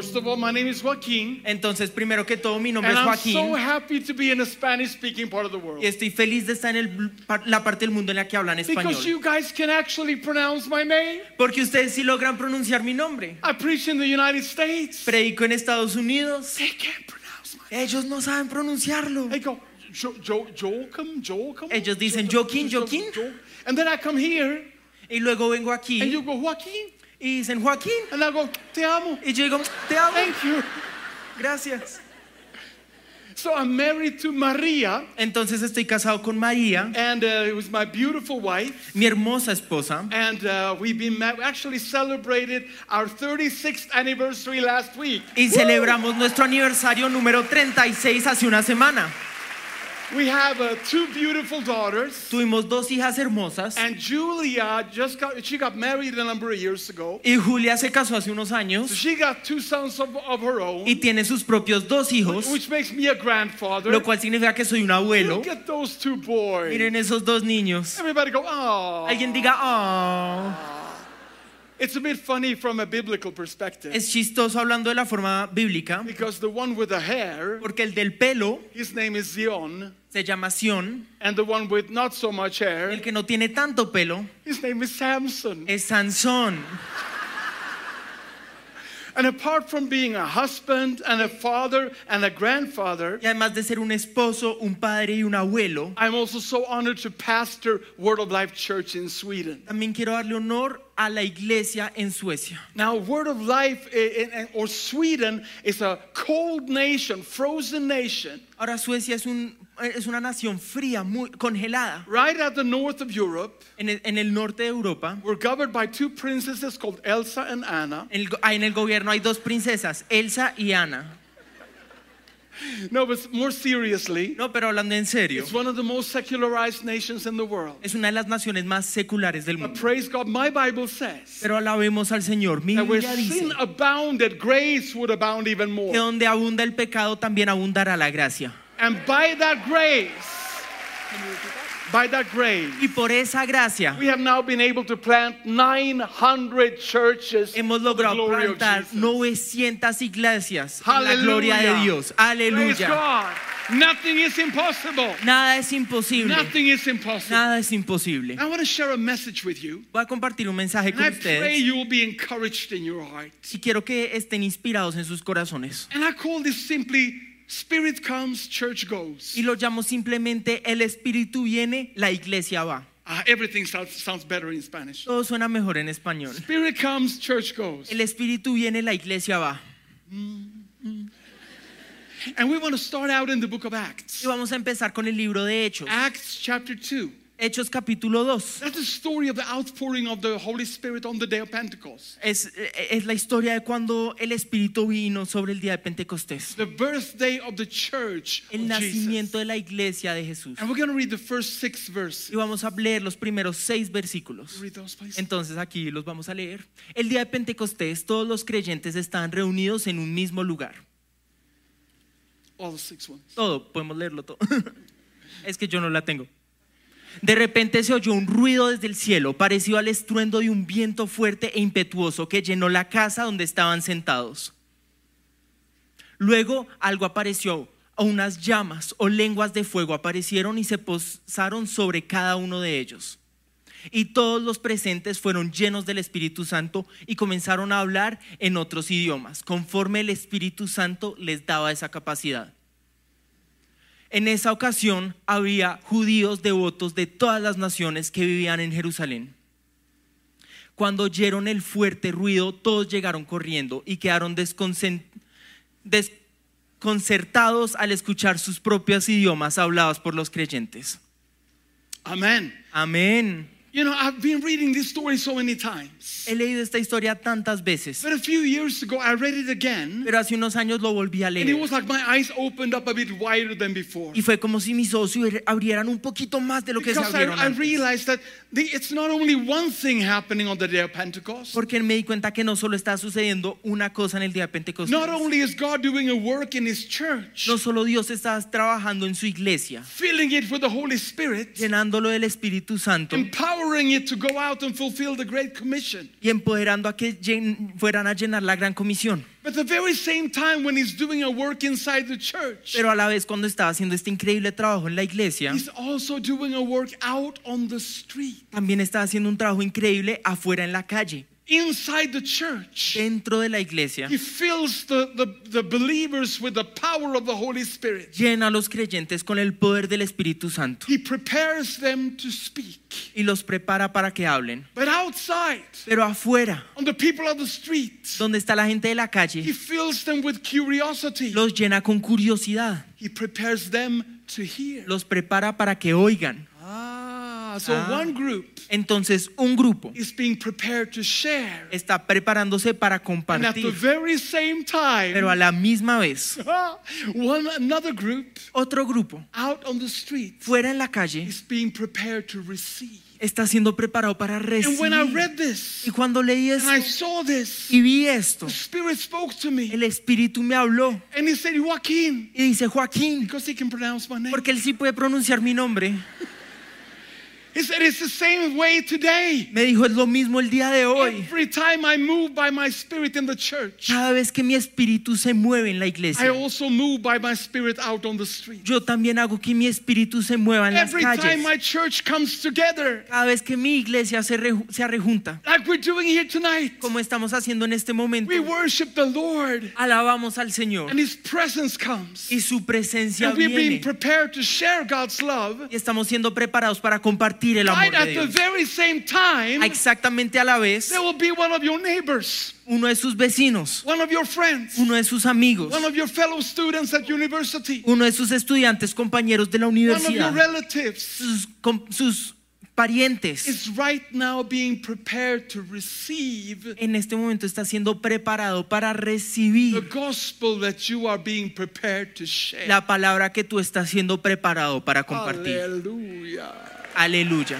first of all, my name is Joaquin, Entonces, primero que todo, mi nombre and es I'm so Joaquín happy to be in a Spanish-speaking part of the world y estoy feliz de estar en el- la parte del mundo en la que hablan because español. you guys can actually pronounce my name. Porque ustedes sí logran pronunciar mi nombre. I preach in the United States. Predico en Estados Unidos. They can't pronounce my. Ellos no saben pronunciarlo. They go jo, jo, Joachim, Joachim. Ellos dicen Jo- Joaquín, Jo- Joaquín. Jo- And then I come here, Y luego vengo and aquí you go Joaquin, y dicen Joaquín. and I go Te amo. Y yo digo, te amo. Thank you. Gracias. So I'm married to Maria, Entonces estoy casado con María, and uh, it was my beautiful wife. mi hermosa esposa. And uh, we've been we actually celebrated our 36th anniversary last week. Y celebramos nuestro aniversario número 36 hace una semana. We have uh, two beautiful daughters, Tuvimos dos hijas hermosas and Julia just got she got married a number of years ago. y Julia se casó hace unos So años she got two sons of, of her own, y tiene sus propios dos hijos, which makes me a grandfather. lo cual significa que soy un abuelo. Look at those two boys. Miren esos dos niños. Everybody go, oh. Alguien diga, oh. It's a bit funny from a biblical perspective Es chistoso hablando de la forma bíblica, because the one with the hair, porque el del pelo his name is Zion, se llama Sión, and the one with not so much hair, el que no tiene tanto pelo his name is Samson. es Sansón. And apart from being a husband and a father and a grandfather, Y además de ser un esposo, un padre y un abuelo, I'm also so honored to pastor Word of Life Church in Sweden. también quiero darle honor a la iglesia en Suecia. Now, Word of Life eh, eh, or Sweden is a cold nation, frozen nation, Ahora Suecia es, un, es una nación fría, muy congelada. right at the north of Europe. En el, en el norte de Europa, We're governed by two princesses called Elsa and Anna. en el, en el gobierno hay dos princesas, Elsa y Ana. No, but more seriously, No, pero hablando en serio, it's one of the most secularized nations in the world. es una de las naciones más seculares del But mundo. praise God, my Bible says Pero alabemos al Señor. Mi Biblia dice sin abounded, grace would abound even more. que donde abunda el pecado también abundará la gracia. And by that grace, by that grace, Y por esa gracia we have now been able to plant 900 churches. hemos logrado plantar Jesus. 900 iglesias en la gloria de. Dios. Aleluya. Nothing is impossible. Nada es imposible. Nothing is impossible. Nada es imposible. I want to share a message with you. Voy a compartir un mensaje con I pray ustedes you will be encouraged in your heart. y quiero que estén inspirados en sus corazones. And I call this simply Spirit comes, church goes. Y lo llamo simplemente el Espíritu viene, la iglesia va. Uh, everything sounds, sounds better in Spanish. Todo suena mejor en español. Spirit comes, church goes. El Espíritu viene, la iglesia va. And we want to start out in the book of Acts. Y vamos a empezar con el libro de Hechos. Acts chapter 2. Hechos capítulo 2. That's the story of the outpouring of the Holy Spirit on the day of Pentecost. Es, es la historia de cuando el Espíritu vino sobre el día de Pentecostés. The birthday of the church El of nacimiento Jesus. de la iglesia de Jesús. And we're going to read the first six verses. Y vamos a leer los primeros seis versículos. Read those. Entonces aquí los vamos a leer. El día de Pentecostés todos los creyentes estaban reunidos en un mismo lugar. All the six ones. Todo, podemos leerlo todo. es que yo no la tengo. De repente se oyó un ruido desde el cielo, parecido al estruendo de un viento fuerte e impetuoso que llenó la casa donde estaban sentados. Luego algo apareció, o unas llamas o lenguas de fuego aparecieron y se posaron sobre cada uno de ellos. Y todos los presentes fueron llenos del Espíritu Santo y comenzaron a hablar en otros idiomas, conforme el Espíritu Santo les daba esa capacidad. En esa ocasión había judíos devotos de todas las naciones que vivían en Jerusalén. Cuando oyeron el fuerte ruido, todos llegaron corriendo y quedaron desconcertados al escuchar sus propios idiomas hablados por los creyentes. Amen. Amén. You know, I've been reading this story so many times. He leído esta historia tantas veces, But a few years ago, I read it again. pero hace unos años lo volví a leer. And it was like my eyes opened up a bit wider than before. Y fue como si mis ojos se abrieran un poquito más de lo que se Because I, abrieron I antes. realized that the, it's not only one thing happening on the day of Pentecost. Porque me di cuenta que no solo está sucediendo una cosa en el día de Pentecostés. Not only is God doing a work in His church, No solo Dios está trabajando en su iglesia, filling it with the Holy Spirit, llenándolo del Espíritu Santo empowering it to go out and fulfill the Great Commission. y empoderando a que fueran a llenar la gran comisión. But the very same time, when he's doing a work inside the church, Pero a la vez cuando estaba haciendo este increíble trabajo en la iglesia, he's also doing a work out on the street, también estaba haciendo un trabajo increíble afuera en la calle, inside the church. dentro de la iglesia. He fills the, the, the believers with the power of the Holy Spirit. Llena a los creyentes con el poder del Espíritu Santo He prepares them to speak. y los prepara para que hablen. But outside, Pero afuera, on the people of the street, donde está la gente de la calle. he fills them with curiosity. los llena con curiosidad, He prepares them to hear. los prepara para que oigan. Ah, so Ah. one group Entonces un grupo is being prepared to share. está preparándose para And at the compartir, very same time, pero a la misma vez, one another group otro grupo out on the street fuera en la calle is being prepared to receive. está siendo preparado para And when I recibir. read this Y cuando leí and eso I saw this, y vi esto, the Spirit spoke to me el Espíritu me habló and He said, y dice, Joaquín, because He can pronounce my name. porque él sí puede pronunciar mi nombre, He said, It's the same way today. me dijo, es lo mismo el día de hoy. Every time I move by my Spirit in the church, Cada vez que mi espíritu se mueve en la I iglesia, also move by my Spirit out on the street. yo también hago que mi espíritu se mueva en las Every time calles. my church comes together, Cada vez que mi iglesia se, re- se arrejunta, like we're doing here tonight, como estamos haciendo en este momento, we worship the Lord alabamos al Señor and His presence comes. y su presencia And we're being viene prepared to share God's love. y estamos siendo preparados para compartir compartir el amor de Dios. Ah, exactamente a la vez, uno de sus vecinos, uno de sus amigos, uno de sus estudiantes, compañeros de la universidad, sus, sus parientes. Right now being prepared to receive en este momento está siendo preparado para recibir la palabra que tú estás siendo preparado para compartir. Aleluya. Aleluya.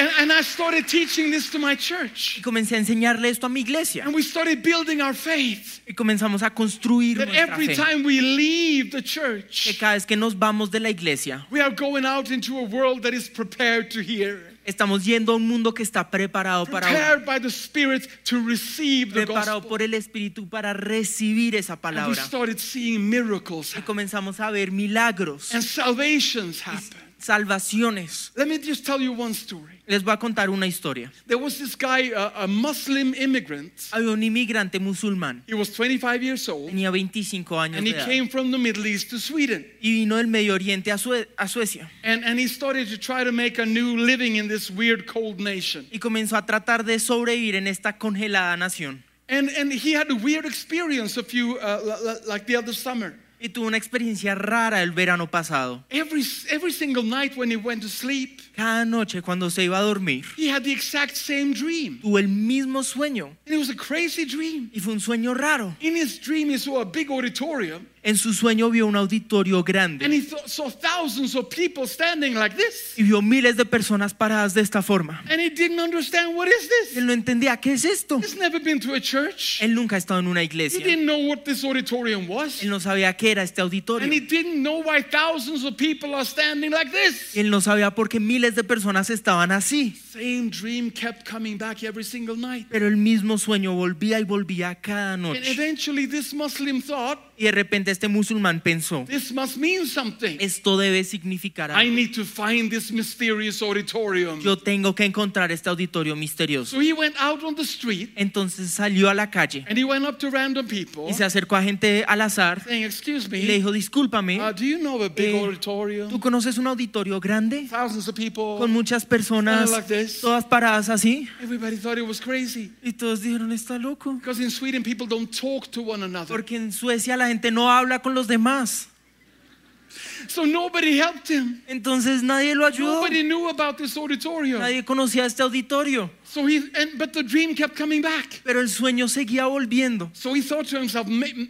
And, and I started teaching this to my church. Y comencé a enseñarle esto a mi iglesia. And we started building our faith. Y comenzamos a construir That nuestra every fe. time we leave the church, Que cada vez que nos vamos de la iglesia, we are going out into a world that is prepared to hear. Estamos yendo a un mundo que está preparado para by the Spirit to receive the preparado gospel. por el Espíritu para recibir esa And we palabra. started seeing miracles Y comenzamos a ver milagros, and salvations happen. Salvaciones. Let me just tell you one story. Les voy a contar una historia. There was this guy, a, a Muslim immigrant. Había un inmigrante musulmán, He was 25 years old, tenía 25 años and de he edad came from the Middle East to Sweden. y vino del Medio Oriente a, Sue- a Suecia And, and he started to try to make a new living in this weird cold nation. y comenzó a tratar de sobrevivir en esta congelada nación. And, and he had a weird experience a few, uh, li- li- like the other summer. Y tuvo una experiencia rara el verano pasado. Every, every single night when he went to sleep, Cada noche cuando se iba a dormir, he had the exact same dream. tuvo el mismo sueño And it was a crazy dream. y fue un sueño raro. In his dream, he saw a big auditorium En su sueño vio un auditorio and grande he th- saw thousands of people standing like this. y vio miles de personas paradas de esta forma. And he didn't understand what is this? Él no entendía qué es esto. He's never been to a church. Él nunca ha estado en una He iglesia. didn't know what this auditorium was. Él no sabía qué era este And he auditorio. didn't know why thousands of people are standing like this. Él no sabía por qué miles de personas estaban así. Same dream kept coming back every single night. Pero el mismo sueño volvía y volvía cada And noche. eventually, this Muslim thought, Y de repente este musulmán pensó, this must mean something. esto debe significar I algo. need to find this mysterious auditorium. Yo tengo que encontrar este auditorio misterioso. So he went out on the street Entonces salió a la calle and he went up to random people y se acercó a gente al azar saying, Excuse y le me, dijo, discúlpame, uh, do you know a big Eh, auditorium? ¿tú conoces un auditorio grande? Thousands of people. Con muchas personas, Like this. todas paradas así. Everybody thought it was crazy. Y todos dijeron, está loco. Because in Sweden, people don't talk to one another. Porque en Suecia la gente no habla con los demás. So nobody helped him. Entonces nadie lo ayudó. Nobody knew about this auditorium. Nadie conocía este auditorio. So he, and, but the dream kept coming back. Pero el sueño seguía volviendo. So he thought to himself,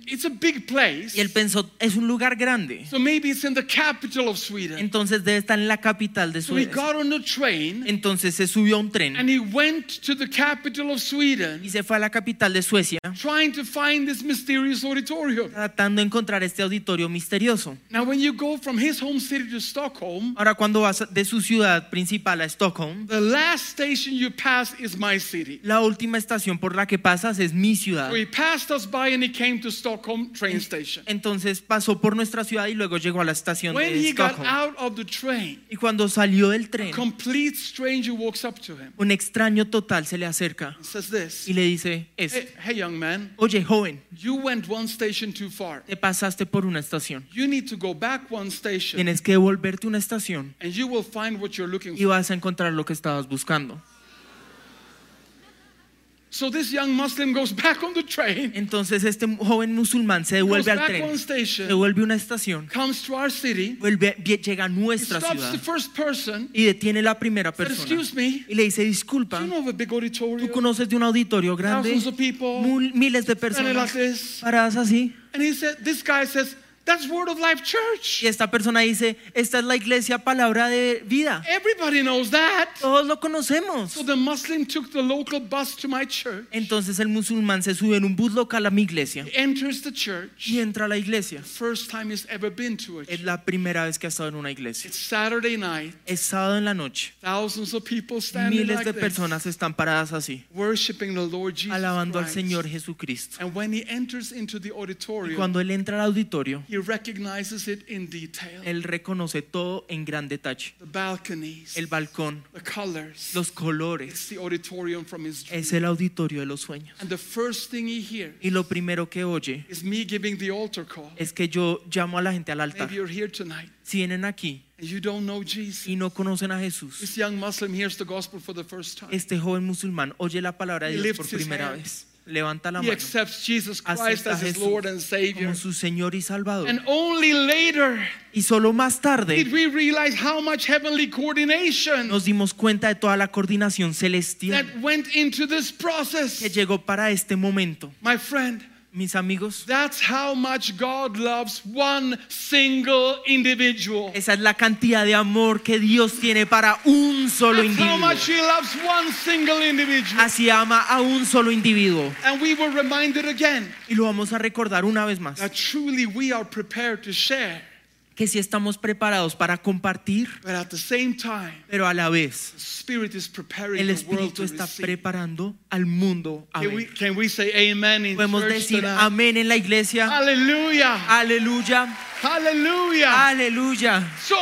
it's a big place. Y él pensó, es un lugar grande. So maybe it's in the capital of Sweden. Entonces debe estar en la capital de So he got on the train Entonces se subió a un tren and he went to the capital of Sweden y se fue a la capital de Suecia trying to find this mysterious auditorium. tratando de encontrar este auditorio misterioso. Now, when you go from his home city to Stockholm, Ahora cuando vas de su ciudad principal a Stockholm, the last station you pass pass is my city. La última estación por la que pasas es mi ciudad. So he passed us by and he came to Stockholm train station. Entonces pasó por nuestra ciudad y luego llegó a la estación When de he got out of the train, Y cuando salió del a tren, complete stranger walks up to him un extraño total se le acerca and says this y le dice eso. Hey, hey, young man, Oye, joven, you went one station too far. te pasaste por una estación. You need to go back one station Tienes que devolverte a una estación and you will find what you're looking y for. vas a encontrar lo que estabas buscando. So this young Muslim goes back on the train, Entonces este joven musulmán se devuelve al back tren, one se station, devuelve a una estación, comes to our city, vuelve, vie- llega a nuestra stops ciudad the first person, y detiene la primera said, persona excuse me, y le dice, do disculpa, you know of a big ¿tú conoces de un auditorio grande? Thousands of people, Mul- miles de standing like personas this. paradas así. And he said, this guy says, that's Word of Life Church. Y esta persona dice, esta es la iglesia palabra de vida. Everybody knows that. Todos lo conocemos. So the Muslim took the local bus to my church. Entonces el musulmán se sube en un bus local a mi iglesia He enters the church. y entra a la iglesia. First time he's ever been to it. Es la primera vez que ha estado en una iglesia. It's Saturday night. Es sábado en la noche. Thousands of people standing Miles like de this, personas están paradas así, worshiping the Lord Jesus alabando al Señor Jesucristo. And when he enters into the auditorium, Y cuando él entra al auditorio, he recognizes it in detail. él reconoce todo en gran detalle. The balconies, El balcón, the colors. los It's colores, the auditorium from his dream. es el auditorio de los sueños. And the first thing he hears Y lo primero que oye is me giving the altar call. es que yo llamo a la gente al altar. Maybe you're here tonight Si vienen aquí you don't know Jesus. y no conocen a Jesús, This young Muslim hears the gospel for the first time. este joven musulmán oye la palabra de Dios por primera vez. Levanta la He mano, accepts Jesus Christ as his Lord and Savior. como su Señor y Salvador. And only later Y solo más did we realize how much heavenly coordination nos dimos cuenta de toda la coordinación celestial that went into this que process. llegó para este momento. My friend, Mis amigos, that's how much God loves one single individual. esa es la cantidad de amor que Dios tiene para un solo That's how individuo. much He loves one single individual. Así ama a un solo individuo. And we were reminded again Y lo vamos a recordar una vez más. that truly we are prepared to share, Que si estamos preparados para compartir, but at the same time, pero a la vez the Spirit is preparing el Espíritu está preparando al mundo a Can we, ver. can we say amen in Podemos decir amén en la iglesia. Aleluya, Hallelujah. aleluya. So,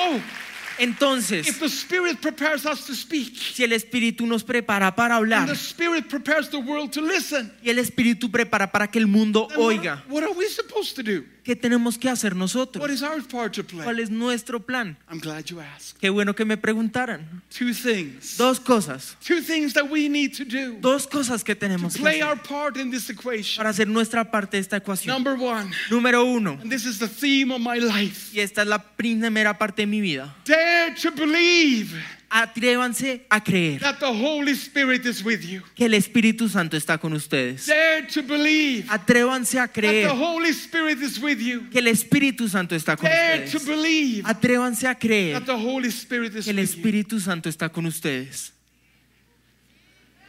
Entonces, if the Spirit prepares us to speak, si el Espíritu nos prepara para hablar the Spirit prepares the world to listen, y el Espíritu prepara para que el mundo then what, oiga, what are we supposed to do? ¿Qué tenemos que hacer What nosotros? is our part to ¿Cuál play? es nuestro plan? I'm glad you asked. Qué bueno que me preguntaran. Two things. Dos cosas, Two things that we need to do dos cosas que to tenemos que play hacer our part in this equation. para hacer nuestra parte de esta ecuación. Number one, Número uno, and this is the theme of my life y esta es la primera parte de mi vida. dare to believe Atrévanse a creer that the Holy Spirit is with you. que el Espíritu Santo está con ustedes. Dare to believe Atrévanse a that creer the Holy Spirit is with you. que el Espíritu Santo está con Dare to ustedes. believe Atrévanse a creer that the Holy Spirit is que el with. Espíritu Santo está con ustedes.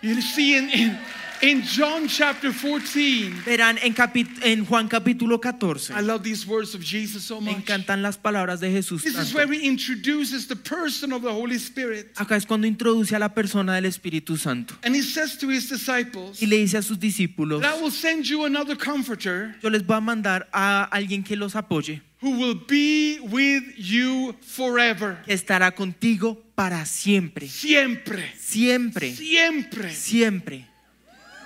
You see, in, in, in John chapter 14, Verán en, en Juan capítulo 14. I love these words of Jesus so Me much. encantan las palabras de Jesús. This is where he introduces the person of the Holy Spirit. Acá es cuando introduce a la persona del Espíritu Santo And he says to his disciples, y le dice a sus discípulos, that I will send you another comforter yo les voy a mandar a alguien que los apoye, who will be with you forever. que estará contigo para siempre. Siempre. Siempre, Siempre. siempre.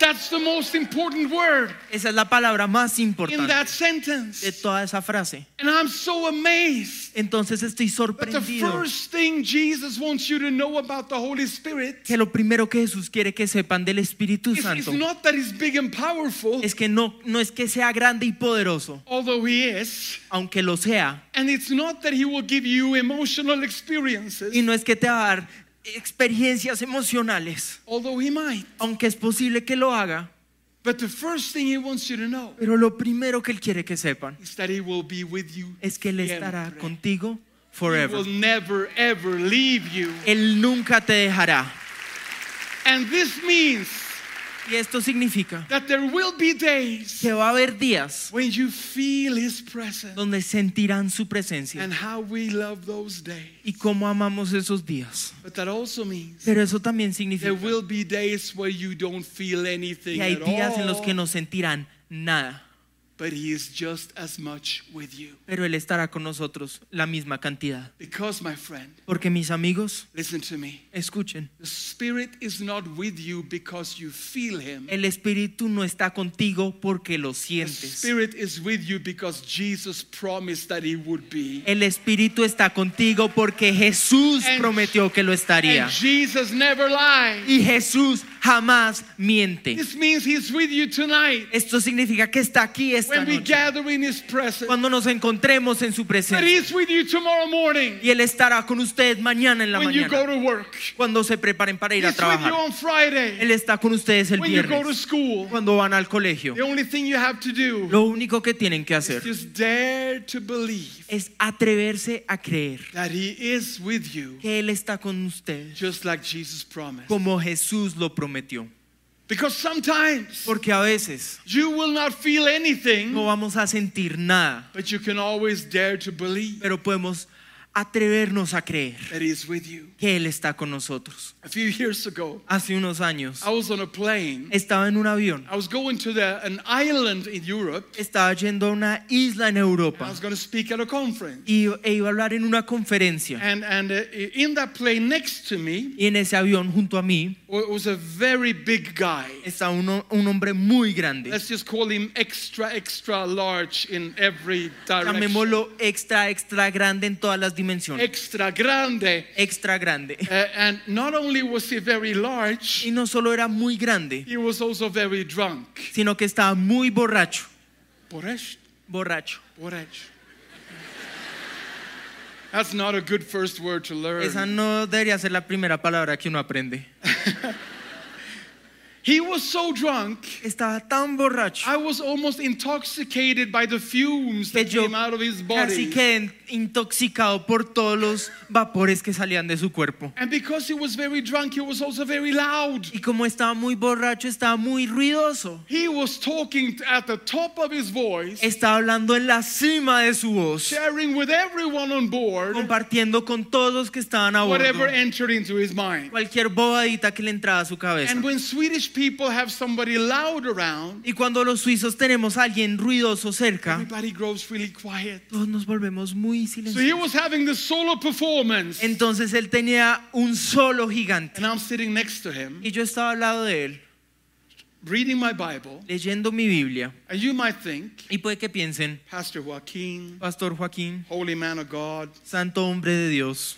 That's the most important word Esa es la palabra más in importante that de sentence. toda esa frase. And I'm so amazed Entonces estoy that the sorprendido first thing Jesus wants you to know about the Holy Spirit que lo primero que Jesús quiere que sepan del Espíritu is, is Santo not that he's big and powerful, es que no, no es que sea grande y poderoso, although he is. aunque lo sea, And it's not that he will give you emotional experiences, y no es que te va a dar experiencias emocionales, although he might. aunque es posible que lo haga, But the first thing he wants you to know pero lo primero que Él quiere que sepan is that he will be with you. es que Él estará contigo He forever. will never ever leave you. Él nunca te dejará. And this means Y esto significa that there will be days que va a haber días when you feel His presence donde sentirán su presencia and how we love those days. y cómo amamos esos días. But that also means Pero eso también there significa will be days where you don't feel anything que hay at días en los que no sentirán nada, but He is just as much with you. pero Él estará con nosotros la misma cantidad. Because, my friend, Porque mis amigos, listen to me. escuchen, The Spirit is not with you because you feel Him. el Espíritu no está contigo porque lo The sientes. Spirit is with you because Jesus promised that He would be. El Espíritu está contigo porque Jesús And- prometió que lo estaría. And Jesus never lies. Y Jesús jamás miente. This means He's with you tonight Esto significa que está aquí esta when we noche. gather in His presence. Cuando nos encontremos en su presencia. He's with you tomorrow morning Y Él estará con usted mañana en la when you go mañana. to work. Cuando se preparen para ir a He's with you trabajar. on Friday Él está con ustedes el when you go to viernes. school. Cuando van al colegio. The only thing you have to do Lo único que tienen que is hacer just dare to believe es atreverse a creer that He is with you que Él está con usted just like Jesus promised. como Jesús lo prometió. Because sometimes Porque a veces you will not feel anything, no vamos a sentir nada, but you can always dare to believe. Pero podemos atrevernos a creer que Él está con nosotros. Hace unos años estaba en un avión. estaba yendo a una isla en Europa y e iba a hablar en una conferencia. y en ese avión junto a mí estaba un, un hombre muy grande. Let's just call him extra, extra large in every direction. Llamémoslo extra, extra grande en todas las direcciones dimensiones. Extra grande. Extra grande. Uh, and not only was he very large, Y no solo era muy grande, he was also very drunk. sino que estaba muy borracho. Borracho. Borracho. Boresh. That's not a good first word to learn. Esa no debería ser la primera palabra que uno aprende. He was so drunk, Estaba tan borracho I was almost intoxicated by the fumes that came out of his casi body. quedé intoxicado por todos los vapores que salían de su cuerpo. And because he was very drunk, he was also very loud. Y como estaba muy borracho, estaba muy ruidoso. He was talking at the top of his voice, Estaba hablando en la cima de su voz, sharing with everyone on board compartiendo con todos que estaban a bordo whatever entered into his mind. cualquier bobadita que le entraba a su cabeza. And when Swedish people have somebody loud around, Y cuando los suizos tenemos a alguien ruidoso cerca, everybody grows really quiet. todos nos volvemos muy So he silenciosos. was having this solo performance, Entonces él tenía un solo gigante. and I'm sitting next to him, Y yo estaba al lado de él, reading my Bible, leyendo mi Biblia. and you might think, Y puede que piensen, Pastor Joaquin, Pastor Joaquín, holy man of God, santo hombre de Dios,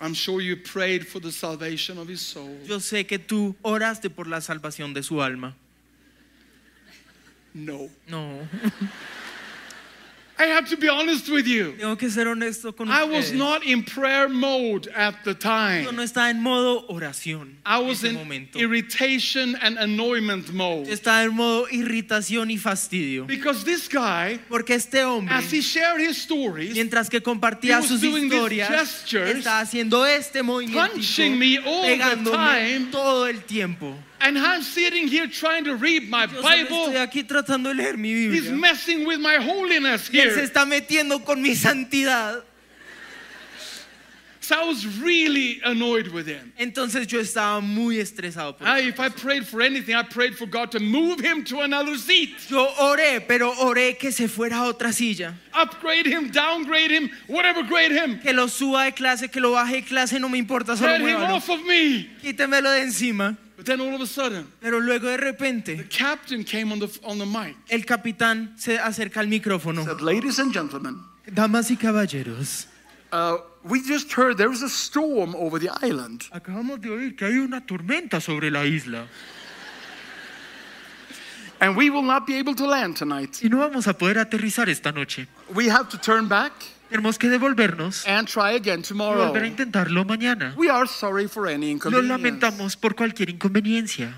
I'm sure you prayed for the salvation of his soul. yo sé que tú oraste por la salvación de su alma. No. No, I have to be honest with you. tengo que ser honesto con I was ustedes. not in prayer mode at the Yo time. no estaba en modo oración I en was ese in momento. irritation and annoyment Yo mode. estaba en modo irritación y fastidio. Because this guy, Porque este hombre, as he shared his stories, mientras que compartía He was sus doing these historias, gestures, estaba haciendo este movimiento, punching me all the pegándome time. todo el tiempo. And I'm sitting here trying to read my Yo solo estoy Bible. aquí tratando de leer mi Biblia. He's messing with my holiness Y él se está metiendo con mi santidad. So I was really annoyed with him. Entonces yo estaba muy estresado. Por I, if I prayed for anything, I prayed for God to move him to another seat, Yo oré, pero oré que se fuera a otra silla. upgrade him, downgrade him, whatever grade him. Que lo suba de clase, que lo baje de clase, no me importa, solo Get him off of me. Quítemelo de encima. But then all of a sudden, Pero luego de the captain came on the on the mic. el capitán se acerca al micrófono. said, Ladies and gentlemen, Damas y caballeros, uh, we just heard there is a storm over the island. acabamos de oír que hay una tormenta sobre la isla And we will not be able to land tonight. y no vamos a poder aterrizar esta noche. We have to turn back Tenemos que devolvernos and try again y tomorrow. volver a intentarlo mañana. We are sorry for any Lo inconvenience. lamentamos por cualquier inconveniencia.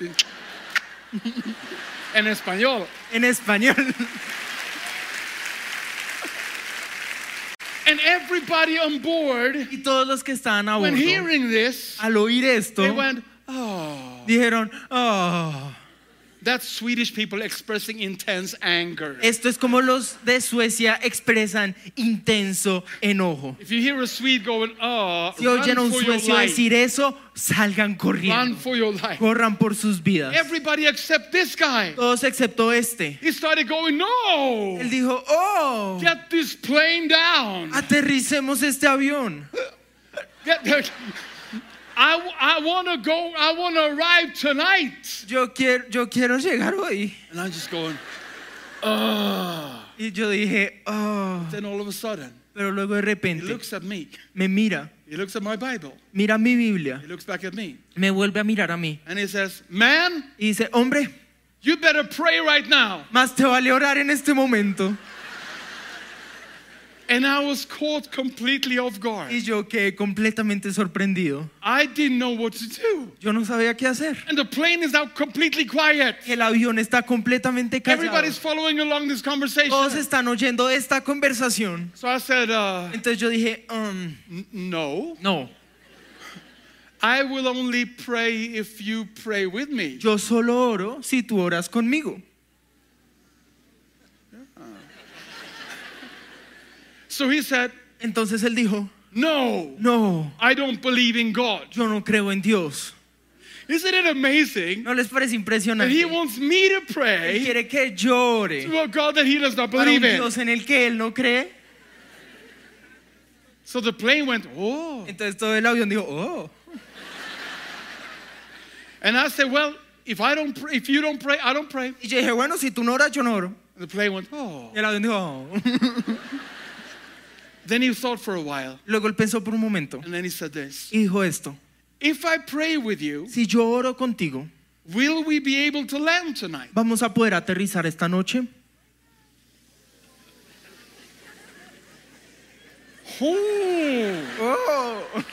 En español. En español. And every everybody on board, Y todos los que estaban a when bordo, hearing this, al oír esto, they went, oh. dijeron, oh, That's Swedish people expressing intense anger. esto es como los de Suecia expresan intenso enojo. If you hear a Swede going, oh, Si oyen a un suecio decir eso, salgan corriendo. Run for your life. corran por sus vidas. Everybody except this guy. Todos excepto este. He started going, no, Él dijo, oh, get this plane down. aterricemos este avión. Get, I, I want to go, I want to arrive tonight. Yo quiero, yo quiero llegar hoy. And I'm just going, oh. Y yo dije, oh, Then all of a sudden, pero luego de he looks at me. me mira, He looks at my Bible. mira mi Biblia, He looks back at me. me vuelve a mirar a mí And he says, man, y dice, hombre, you better pray right now. más te vale orar en este momento. And I was caught completely off guard. Y yo quedé completamente sorprendido. I didn't know what to do. Yo no sabía qué hacer. And the plane is now completely quiet. El avión está completamente callado. Everybody's following along this conversation. Todos están oyendo esta conversación. So I said, uh, Entonces yo dije, um, no. no, I will only pray if you pray with me. yo solo oro si tú oras conmigo. So he said, Entonces él dijo, no, no, I don't believe in God. yo no creo en Dios. Isn't it amazing ¿No les parece that impresionante? he wants me to Él pray quiere que yo ore to a God that he does not para un believe in? Dios en el que él no cree. So the plane went, oh. Entonces todo el avión dijo, oh. And I said, well, if I don't pray, if you don't pray, I don't pray. Y yo dije, bueno, si tú no oras, yo no oro. And the plane went, oh. Y el avión dijo, oh. Then he thought for a while, Luego él pensó por un momento and then he said this: y dijo esto. If I pray with you, Si yo oro contigo, will we be able to land tonight? ¿vamos a poder aterrizar esta noche? Oh.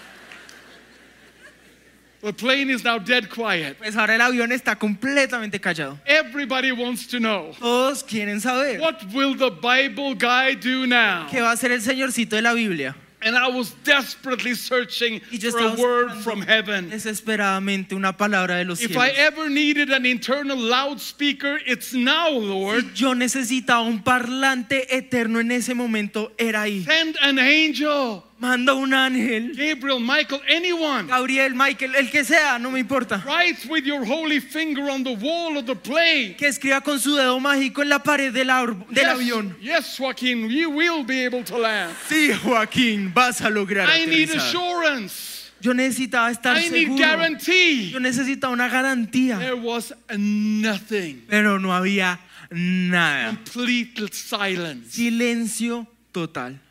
The plane is now dead quiet. Pues ahora el avión está completamente callado. Everybody wants to know Todos quieren saber what will the Bible guy do now? qué va a hacer el señorcito de la Biblia. And I was desperately searching for a word from heaven. desesperadamente una palabra de los If cielos. I ever needed an internal loudspeaker, it's now, Lord. Si yo necesitaba un parlante eterno en ese momento, era ahí. Send an angel. Manda un ángel. Gabriel, Michael, anyone. Gabriel, Michael, el que sea, no me importa. Write with your holy finger on the wall of the plane. Que escriba con su dedo mágico en la pared del, del yes, avión. yes, Joaquin, you will be able to land. Sí, Joaquín, vas a lograr I need assurance. Yo necesitaba estar I need seguro. guarantee. Yo necesitaba una garantía. There was nothing. Pero no había nada. Complete silence. Silencio total.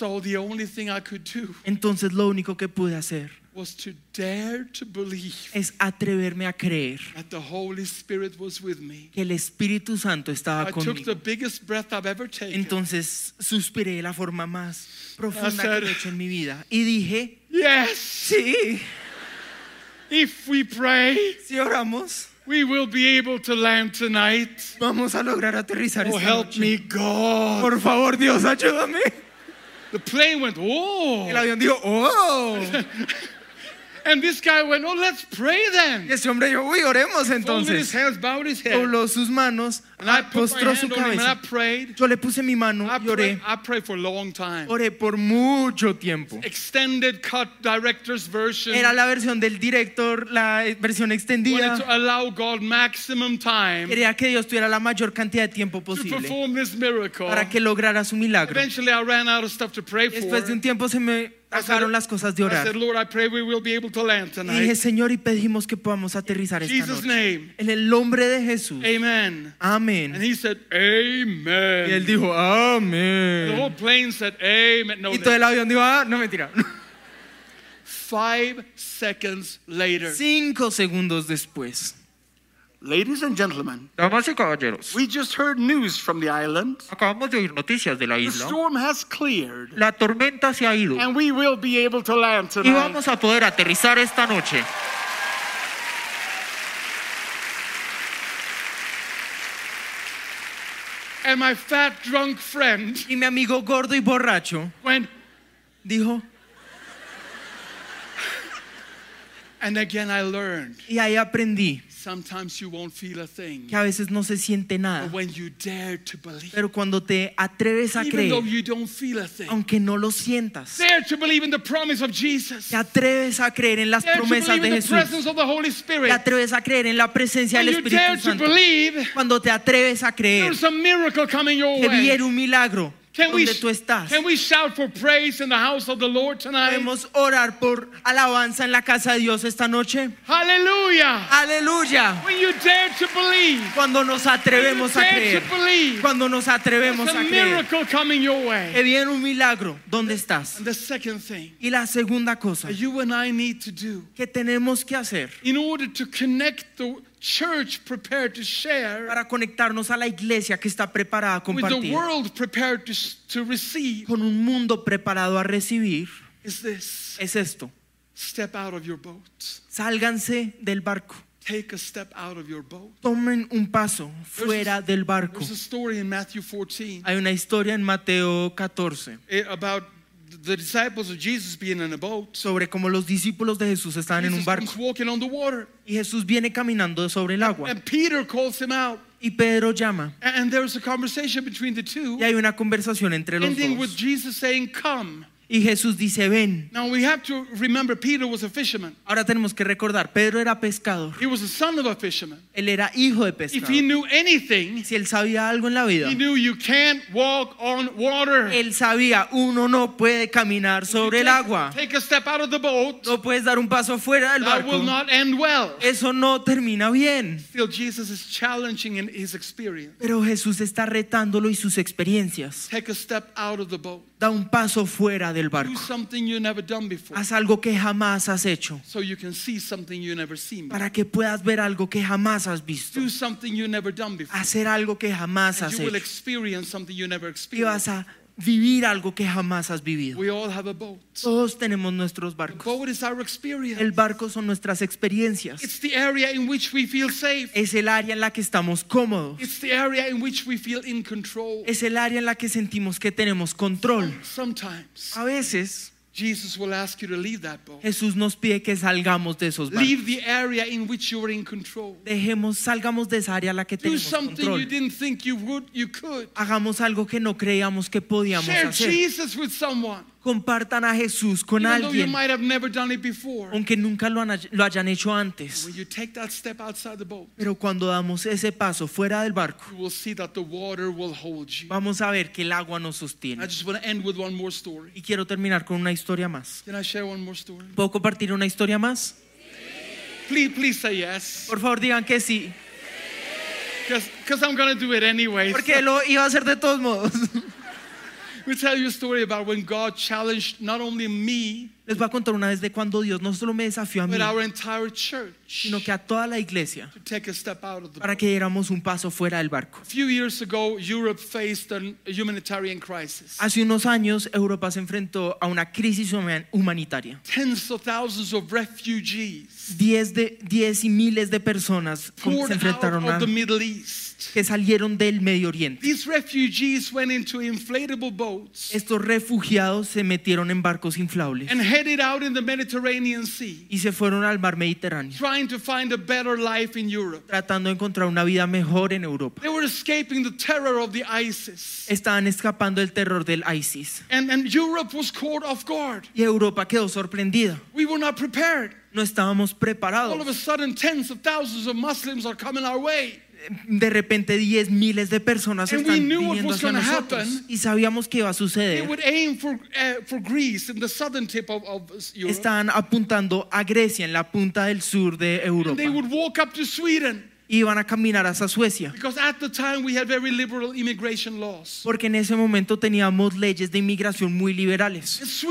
So the only thing I could do Entonces lo único que pude hacer was to dare to believe es atreverme a creer that the Holy Spirit was with me. que el Espíritu Santo estaba I took the biggest breath I've ever taken. Entonces suspiré de la forma más profunda que he hecho en mi vida y dije, Yes, sí, if we pray, si oramos, we will be able to land tonight. vamos a lograr aterrizar Oh, esta help noche. me, God. Por favor, Dios, ayúdame. The plane went, oh. El avión dijo, oh. And this guy went, oh, let's pray Y then. ese hombre dijo, uy, oremos Folded his entonces. hands, bowed his head. Dobló sus manos, postró su cabeza. Yo le puse mi mano y oré. Oré por mucho tiempo. Era la versión del director, la versión extendida. Quería que Dios tuviera la mayor cantidad de tiempo posible para que lograra su milagro. Después de un tiempo se me acabaron las cosas de orar. Dije, Señor, y pedimos que podamos aterrizar esta noche. En el nombre de Jesús. Amén. Amén. And he said, Amen. Y él Amen. dijo, The amén. whole plane said, Amen. No, Y todo el avión dijo, ah, no mentira. five seconds later. Cinco segundos después. Ladies and gentlemen, Damas y caballeros, we just heard news from the island. acabamos de oír noticias de la The isla. storm has cleared, La tormenta se ha ido and we will be able to land y tonight. vamos a poder aterrizar esta noche. And my fat, drunk friend. Y mi amigo gordo y borracho went, dijo, and again I learned y ahí aprendí sometimes you won't feel a thing. que a veces no se siente nada. But when you dare to believe, Pero cuando te atreves a even creer, you don't feel a thing, aunque no lo sientas, dare to believe in the promise of Jesus, te atreves a creer en las dare promesas de in the Jesús, presence of the Holy te atreves a creer en la presencia When del Espíritu to Santo, believe, cuando te atreves a creer there's a miracle coming your que viene un milagro Can we, tú estás. can we shout for praise in the house of the Lord tonight? Podemos orar por alabanza en la casa de Dios esta noche. Hallelujah. Aleluya. When you dare to believe, Cuando nos atrevemos a creer. to believe, Cuando nos atrevemos a a creer. miracle coming your way. viene un milagro. ¿Dónde estás? And the second thing Y la segunda cosa you and I need to do que tenemos que hacer in order to connect the church prepared to share para conectarnos a la iglesia que está preparada a compartir with the world prepared to, to receive con un mundo preparado a recibir is this es esto. step out of your boat. Sálganse del barco. Take a step out of your boat. Tomen un paso fuera del barco. There's a story in Matthew 14 Hay una historia en Mateo 14 eh, about the disciples of Jesus being in a boat. sobre cómo los discípulos de Jesús estaban en un Jesus barco comes walking on the water, y Jesús viene caminando sobre el agua and Peter calls him out. y Pedro llama And there's a conversation between the two, y hay una conversación entre los ending with dos Jesus saying, Come. Y Jesús dice ven. Now we have to remember Peter was a fisherman. Ahora tenemos que recordar, Pedro era pescador, He was the son of a fisherman. él era hijo de If he pescador. knew anything, Si él sabía algo en la vida, he knew you can't walk on water. él sabía, uno no puede caminar sobre el Take- agua. Take a step out of the boat. No puedes dar un paso fuera del That will barco. not end well. Eso no termina bien. Still, Jesus is challenging in his experience. Pero Jesús está retándolo y sus experiencias. Take a step out of the boat. Da un paso fuera del barco. Haz algo que jamás has hecho. Para que puedas ver algo que jamás has visto. Hacer algo que jamás has hecho. Y vas a vivir algo que jamás has vivido. We all have a boat. Todos tenemos nuestros The barcos. boat is our experience. El barco son nuestras experiencias. It's the area in which we feel safe. Es el área en la que estamos cómodos. It's the area in which we feel in control. Es el área en la que sentimos que tenemos control. Sometimes A veces Jesus will ask you to leave that boat. Jesús nos pide que salgamos de esos barcos. Leave the area in which you're in control. Dejemos, salgamos de esa área la que Do tenemos something you didn't think you would, you could. Hagamos algo que no creíamos que podíamos Share hacer. Jesus with someone. compartan a Jesús con alguien, aunque nunca lo, han, lo hayan hecho antes. Pero cuando damos ese paso fuera del barco, vamos a ver que el agua nos sostiene. Y quiero terminar con una historia más. ¿Puedo compartir una historia más? Por favor, digan que sí. Porque lo iba a hacer de todos modos. Me tell you a story about when God challenged not only me, Les voy a contar una vez de cuando Dios no solo me desafió a mí, sino que a toda la iglesia para que diéramos un paso fuera del barco. Hace unos años Europa se enfrentó a una crisis humanitaria. Diez, de, diez y miles de personas se enfrentaron a que salieron del Medio Oriente. Estos refugiados se metieron en barcos inflables. Headed out in the Mediterranean Sea, y se fueron al mar Mediterráneo, trying to find a better life in Europe. tratando de encontrar una vida mejor en Europa. They were escaping the terror of the ISIS. Estaban escapando del terror del ISIS And, and Europe was caught off guard. y Europa quedó sorprendida. We were not prepared. No estábamos All of a sudden, tens of thousands of Muslims are coming our way. de repente diez miles de personas están viniendo hacia nosotros happen, y sabíamos que iba a suceder. For, uh, for of, of Estaban apuntando a Grecia en la punta del sur de Europa. Iban a caminar hasta Suecia. Porque en ese momento teníamos leyes de inmigración muy liberales.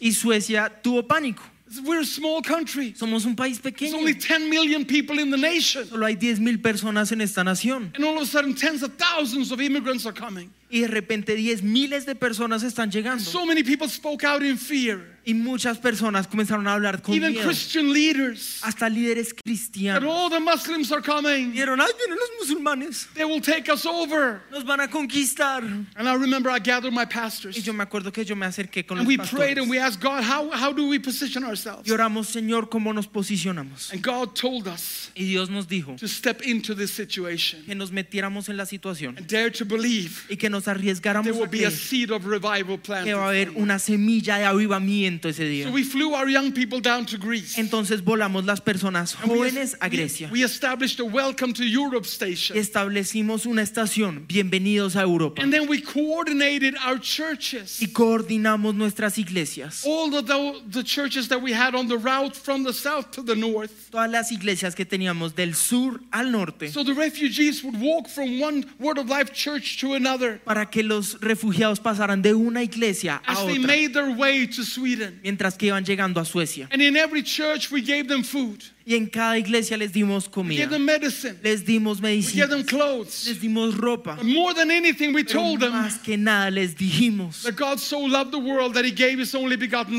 Y Suecia tuvo pánico. We're a small country. Somos un país pequeño. There's only 10 million people in the nation. Solo hay 10 mil personas en esta nación. And all of a sudden, tens of thousands of immigrants are coming. Y de repente diez miles de personas están llegando. So many people spoke out in fear. Y muchas personas comenzaron a hablar con Even miedo. Christian leaders. Hasta líderes cristianos. all the Muslims are coming. Dijeron, ay, vienen los musulmanes. They will take us over. Nos van a conquistar. And I remember I gathered my pastors. Y yo me acuerdo que yo me acerqué con And los we prayed pastores. and we asked God, how, how do we position ourselves? Y oramos, Señor, cómo nos posicionamos. And God told us Y Dios nos dijo to step into this situation que nos metiéramos en la situación and dare to believe y que nos arriesgáramos there will a be a creer seed of revival que va a haber una semilla de avivamiento ese día. So we flew our young people down to Greece. Entonces volamos las personas jóvenes a Grecia We established a welcome to Europe y station. establecimos una estación. Bienvenidos a Europa. And then we coordinated our churches. Y coordinamos nuestras iglesias. All of the, the churches that we had on the route from the south to the north. Todas las iglesias que teníamos del sur al norte. So the refugees would walk from one Word of Life church to another Para que los refugiados pasaran de una iglesia a as they otra. made their way to Sweden. Mientras que iban llegando a Suecia. And in every church, we gave them food, Y en cada iglesia les dimos we comida. gave them medicine, Les dimos we medicina. Les dimos ropa. More than anything, we told them más que nada les dijimos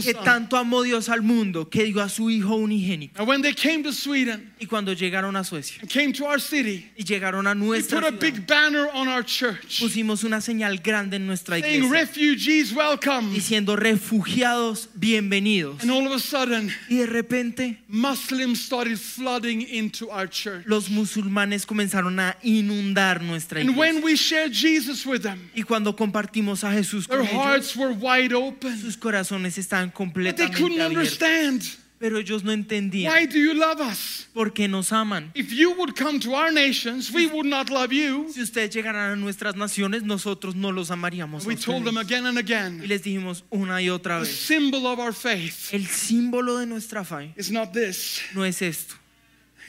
que tanto amó Dios al mundo que dio a su Hijo unigénito. And when they came to Sweden Y cuando llegaron a Suecia came to our city, y llegaron a we nuestra put a ciudad, big banner on our church pusimos una señal grande en nuestra saying, iglesia Refugees, welcome. diciendo refugiados bienvenidos. And all of a sudden, Y de repente Muslims started flooding into our church. los musulmanes comenzaron a inundar nuestra iglesia. And when we shared Jesus with them, Y cuando compartimos a Jesús con their ellos, hearts were wide open. sus corazones estaban completamente But they couldn't abiertos. understand. Pero ellos no entendían Why do you love us? por qué nos aman. If you would come to our nations, we would not love you. Si ustedes llegaran a nuestras naciones, nosotros no los amaríamos. We told them again and Y again les dijimos una y otra the vez, symbol of our faith el símbolo de nuestra fe not this, no es esto,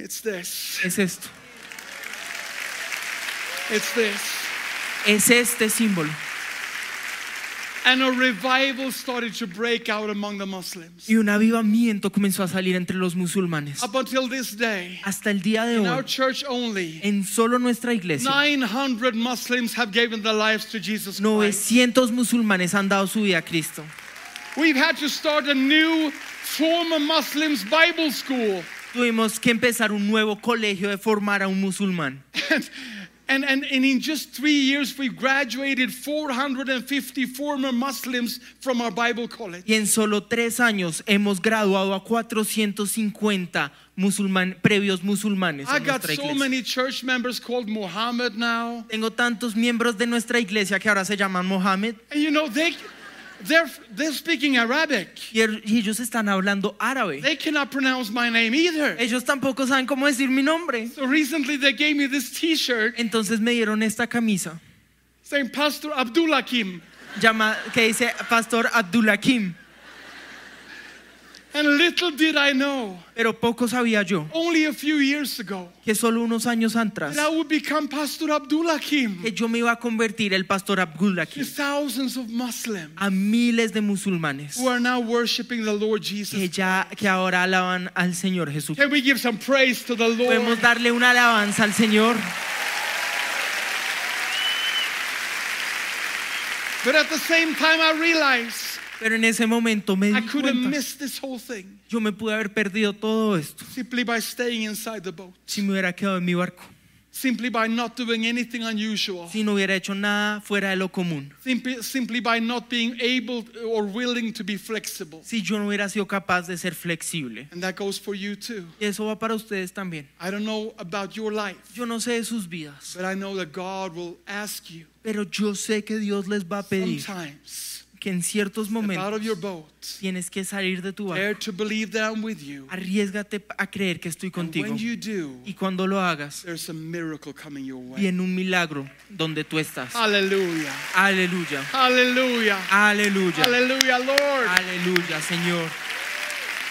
it's this. es esto, It's this. es este símbolo. Y un avivamiento comenzó a salir entre los musulmanes. Up until this day, Hasta el día de in our hoy, church only, en solo nuestra iglesia, 900 Muslims have given their lives to Jesus 900 musulmanes han dado su vida a Cristo. We've had to start a new former Muslims Bible school. Tuvimos que empezar un nuevo colegio de formar a un musulmán. And, and, and in just three years, we've graduated 450 former Muslims from our Bible college. Y en solo tres años hemos graduado a 450 musulman, previos musulmanes. I en got nuestra so iglesia. many church members called Muhammad now. Tengo tantos miembros de nuestra iglesia que ahora se llaman Mohammed And you know, they, they're, they're speaking Arabic. y ellos están hablando árabe. They cannot pronounce my name either. Ellos tampoco saben cómo decir mi nombre. So recently they gave me this t shirt Entonces me dieron esta camisa saying Pastor Abdullah Kim. llama, que dice Pastor Abdulakim. And little did I know, Pero poco sabía yo only a few years ago, que solo unos años atrás that I would become Pastor Abdullah Kim que yo me iba a convertir el Pastor to Abdulakim thousands of Muslims a miles de musulmanes who are now worshiping the Lord que Jesus. ya que ahora alaban al Señor Jesús. Can we give some praise to the Lord? Podemos darle una alabanza al Señor. But at the same time, I realized Pero en ese momento me I di could have cuenta, missed this whole thing yo me pude haber perdido todo esto simply by staying inside the boat, si me hubiera quedado en mi barco, simply by not doing anything unusual, si no hubiera hecho nada fuera de lo común, simply, simply by not being able or willing to be flexible. si yo no hubiera sido capaz de ser flexible. And that goes for you too. Y eso va para ustedes también. I don't know about your life, Yo no sé de sus vidas, but I know that God will ask you pero yo sé que Dios les va a pedir sometimes que en ciertos momentos tienes que salir de tu barco. Arriesgate a creer que estoy contigo. when you do, Y cuando lo hagas, there's a miracle coming your way. viene un milagro donde tú estás. Hallelujah. Aleluya. Hallelujah. Aleluya. Hallelujah, Lord. Aleluya, Señor.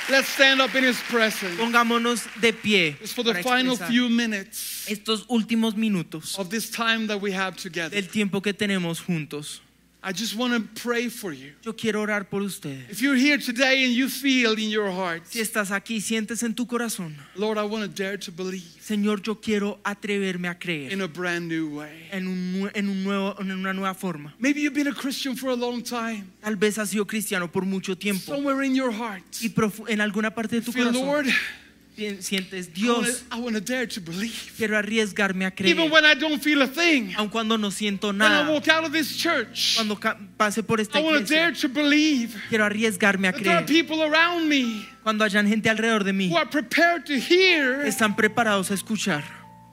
Let's stand up in His presence. Pongámonos de pie Just for the final few minutes estos últimos minutos of this time that we have together. del tiempo que tenemos juntos. I just want to pray for you. Yo quiero orar por ustedes. If you're here today and you feel in your heart, Si estás aquí, sientes en tu corazón, Lord, I want to dare to believe Señor, yo quiero atreverme a creer in a brand new way. en, un en, un nuevo, en una nueva forma. Maybe you've been a Christian for a long time. Tal vez has sido cristiano por mucho tiempo Somewhere in your heart, y en alguna parte de tu feel, corazón Lord, sientes, I wanna- Dios, I want to dare to believe. quiero arriesgarme a creer, Even when I don't feel a thing, aun cuando no siento when I nada, walk out of this church, cuando pase por esta I dare iglesia, to believe. Quiero arriesgarme a that there are creer. people around me Cuando hayan gente alrededor de mí, who are prepared to hear están preparados a escuchar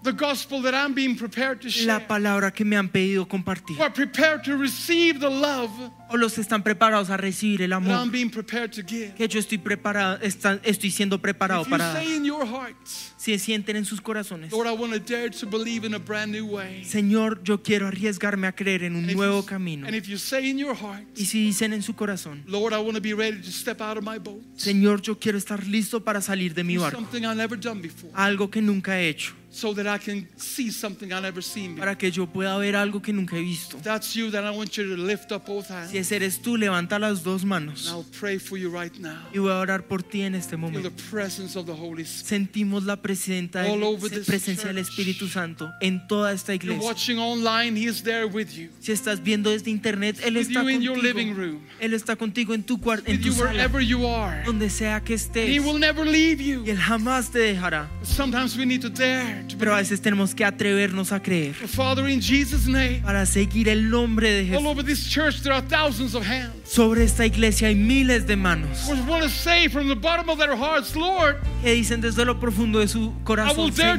the gospel that I'm being prepared to share. la palabra que me han pedido compartir. Who are prepared to receive the love O los están preparados a recibir el that I'm being prepared to give. que yo estoy preparado, está- estoy siendo preparado If you para say in your heart, Si sienten en sus corazones, Lord, I want to dare to believe in a brand new way. Señor, yo quiero arriesgarme a creer en un And nuevo you- camino. And if you say in your heart, Y si dicen en su corazón, Lord, I want to be ready to step out of my boat. Señor, yo quiero estar listo para salir de mi barco, something I've never done before. algo que nunca he hecho, So that I can see something I've never seen before. para que yo pueda ver algo que nunca he visto. If that's you, then I want you to lift up both hands. Si ese eres tú, levanta las dos And manos I'll pray for you right now. y voy a orar por ti en este Feel the momento. presence of the Holy Spirit. Sentimos la presencia, presenta, se presencia del Espíritu Santo en toda esta iglesia. Si estás viendo desde internet, Él está contigo. Él está contigo en tu cuarto, en tu sala, donde sea que estés. Y Él jamás te dejará. Pero a veces tenemos que atrevernos a creer. Para seguir el nombre de Jesús. All over this church, there are thousands of hands. Sobre esta iglesia hay miles de manos que dicen desde lo profundo de su corazón, Señor,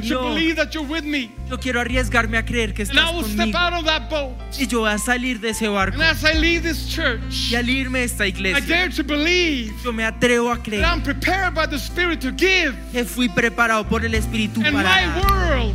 yo quiero arriesgarme a creer que estás conmigo. Y yo voy a salir de ese barco. y al irme de esta iglesia, yo me atrevo a creer que fui preparado por el Espíritu para dar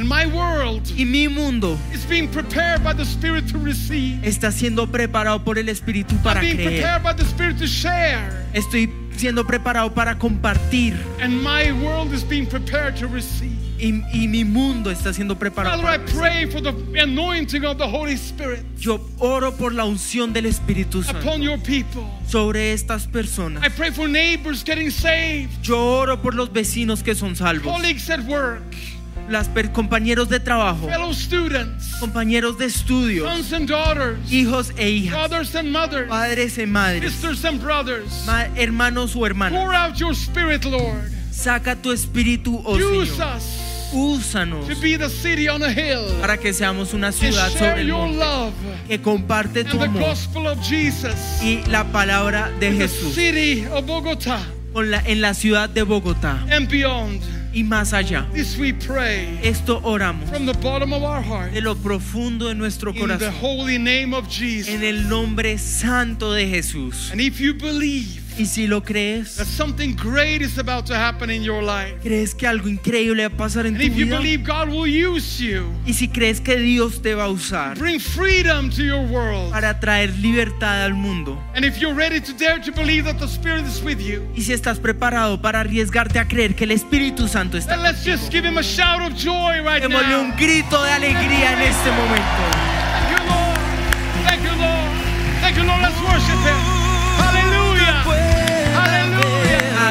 and my world y mi mundo is being prepared by the Spirit to receive. está siendo preparado por el Espíritu para being creer. prepared by the Spirit to share. Estoy siendo preparado para compartir. And my world is being prepared to receive. Y, y mi mundo está siendo preparado Father, I para pray for the anointing of the Holy Spirit Yo oro por la unción del Espíritu Santo upon your people. sobre estas personas. I pray for neighbors getting saved, Yo oro por los vecinos que son salvos, colleagues at work, las compañeros de trabajo, fellow students, compañeros de estudio, sons and daughters, hijos e hijas, fathers and mothers, padres y madres, sisters and brothers. ma- hermanos o hermanas. Pour out your Spirit, Lord. Saca tu espíritu, oh Use Señor. us Úsanos to be the city on a hill para que seamos una ciudad sobre el monte que comparte tu amor gospel of Jesus y la palabra de Jesús con la- en la ciudad de Bogotá. Y más allá. This we pray Esto oramos from the bottom of our heart de lo profundo de nuestro in the corazón holy name of Jesus. en el nombre santo de Jesús. And if you believe Y si lo crees, that something great is about to happen in your life, crees que algo increíble va a pasar en and tu if you vida, believe God will use you, y si crees que Dios te va a usar bring freedom to your world. para traer libertad al mundo, And if you're ready to dare to believe that the Spirit is with you, y si estás preparado para arriesgarte a creer que el Espíritu Santo está then let's just give him a shout of joy right Démosle now. un grito de alegría en este momento. Thank you, Lord. Thank you, Lord. Thank you, Lord. Let's worship Him.